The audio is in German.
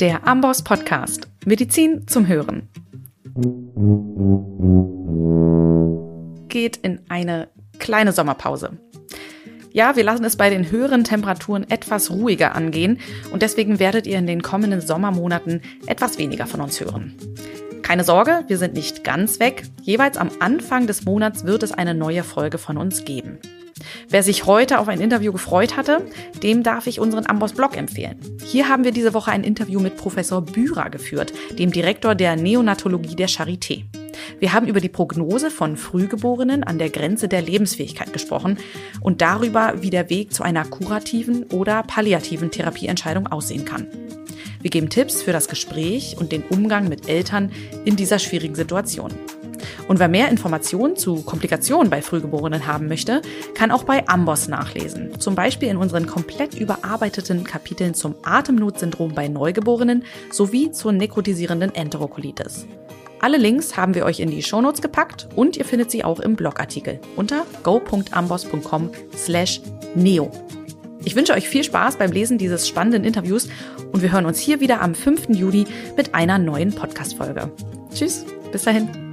Der Amboss Podcast. Medizin zum Hören. Geht in eine kleine Sommerpause. Ja, wir lassen es bei den höheren Temperaturen etwas ruhiger angehen und deswegen werdet ihr in den kommenden Sommermonaten etwas weniger von uns hören. Keine Sorge, wir sind nicht ganz weg. Jeweils am Anfang des Monats wird es eine neue Folge von uns geben. Wer sich heute auf ein Interview gefreut hatte, dem darf ich unseren Amboss Blog empfehlen. Hier haben wir diese Woche ein Interview mit Professor Bührer geführt, dem Direktor der Neonatologie der Charité. Wir haben über die Prognose von Frühgeborenen an der Grenze der Lebensfähigkeit gesprochen und darüber, wie der Weg zu einer kurativen oder palliativen Therapieentscheidung aussehen kann. Wir geben Tipps für das Gespräch und den Umgang mit Eltern in dieser schwierigen Situation. Und wer mehr Informationen zu Komplikationen bei Frühgeborenen haben möchte, kann auch bei Amboss nachlesen. Zum Beispiel in unseren komplett überarbeiteten Kapiteln zum Atemnotsyndrom bei Neugeborenen sowie zur nekrotisierenden Enterokolitis. Alle Links haben wir euch in die Shownotes gepackt und ihr findet sie auch im Blogartikel unter go.amboss.com slash neo. Ich wünsche euch viel Spaß beim Lesen dieses spannenden Interviews und wir hören uns hier wieder am 5. Juli mit einer neuen Podcast-Folge. Tschüss, bis dahin.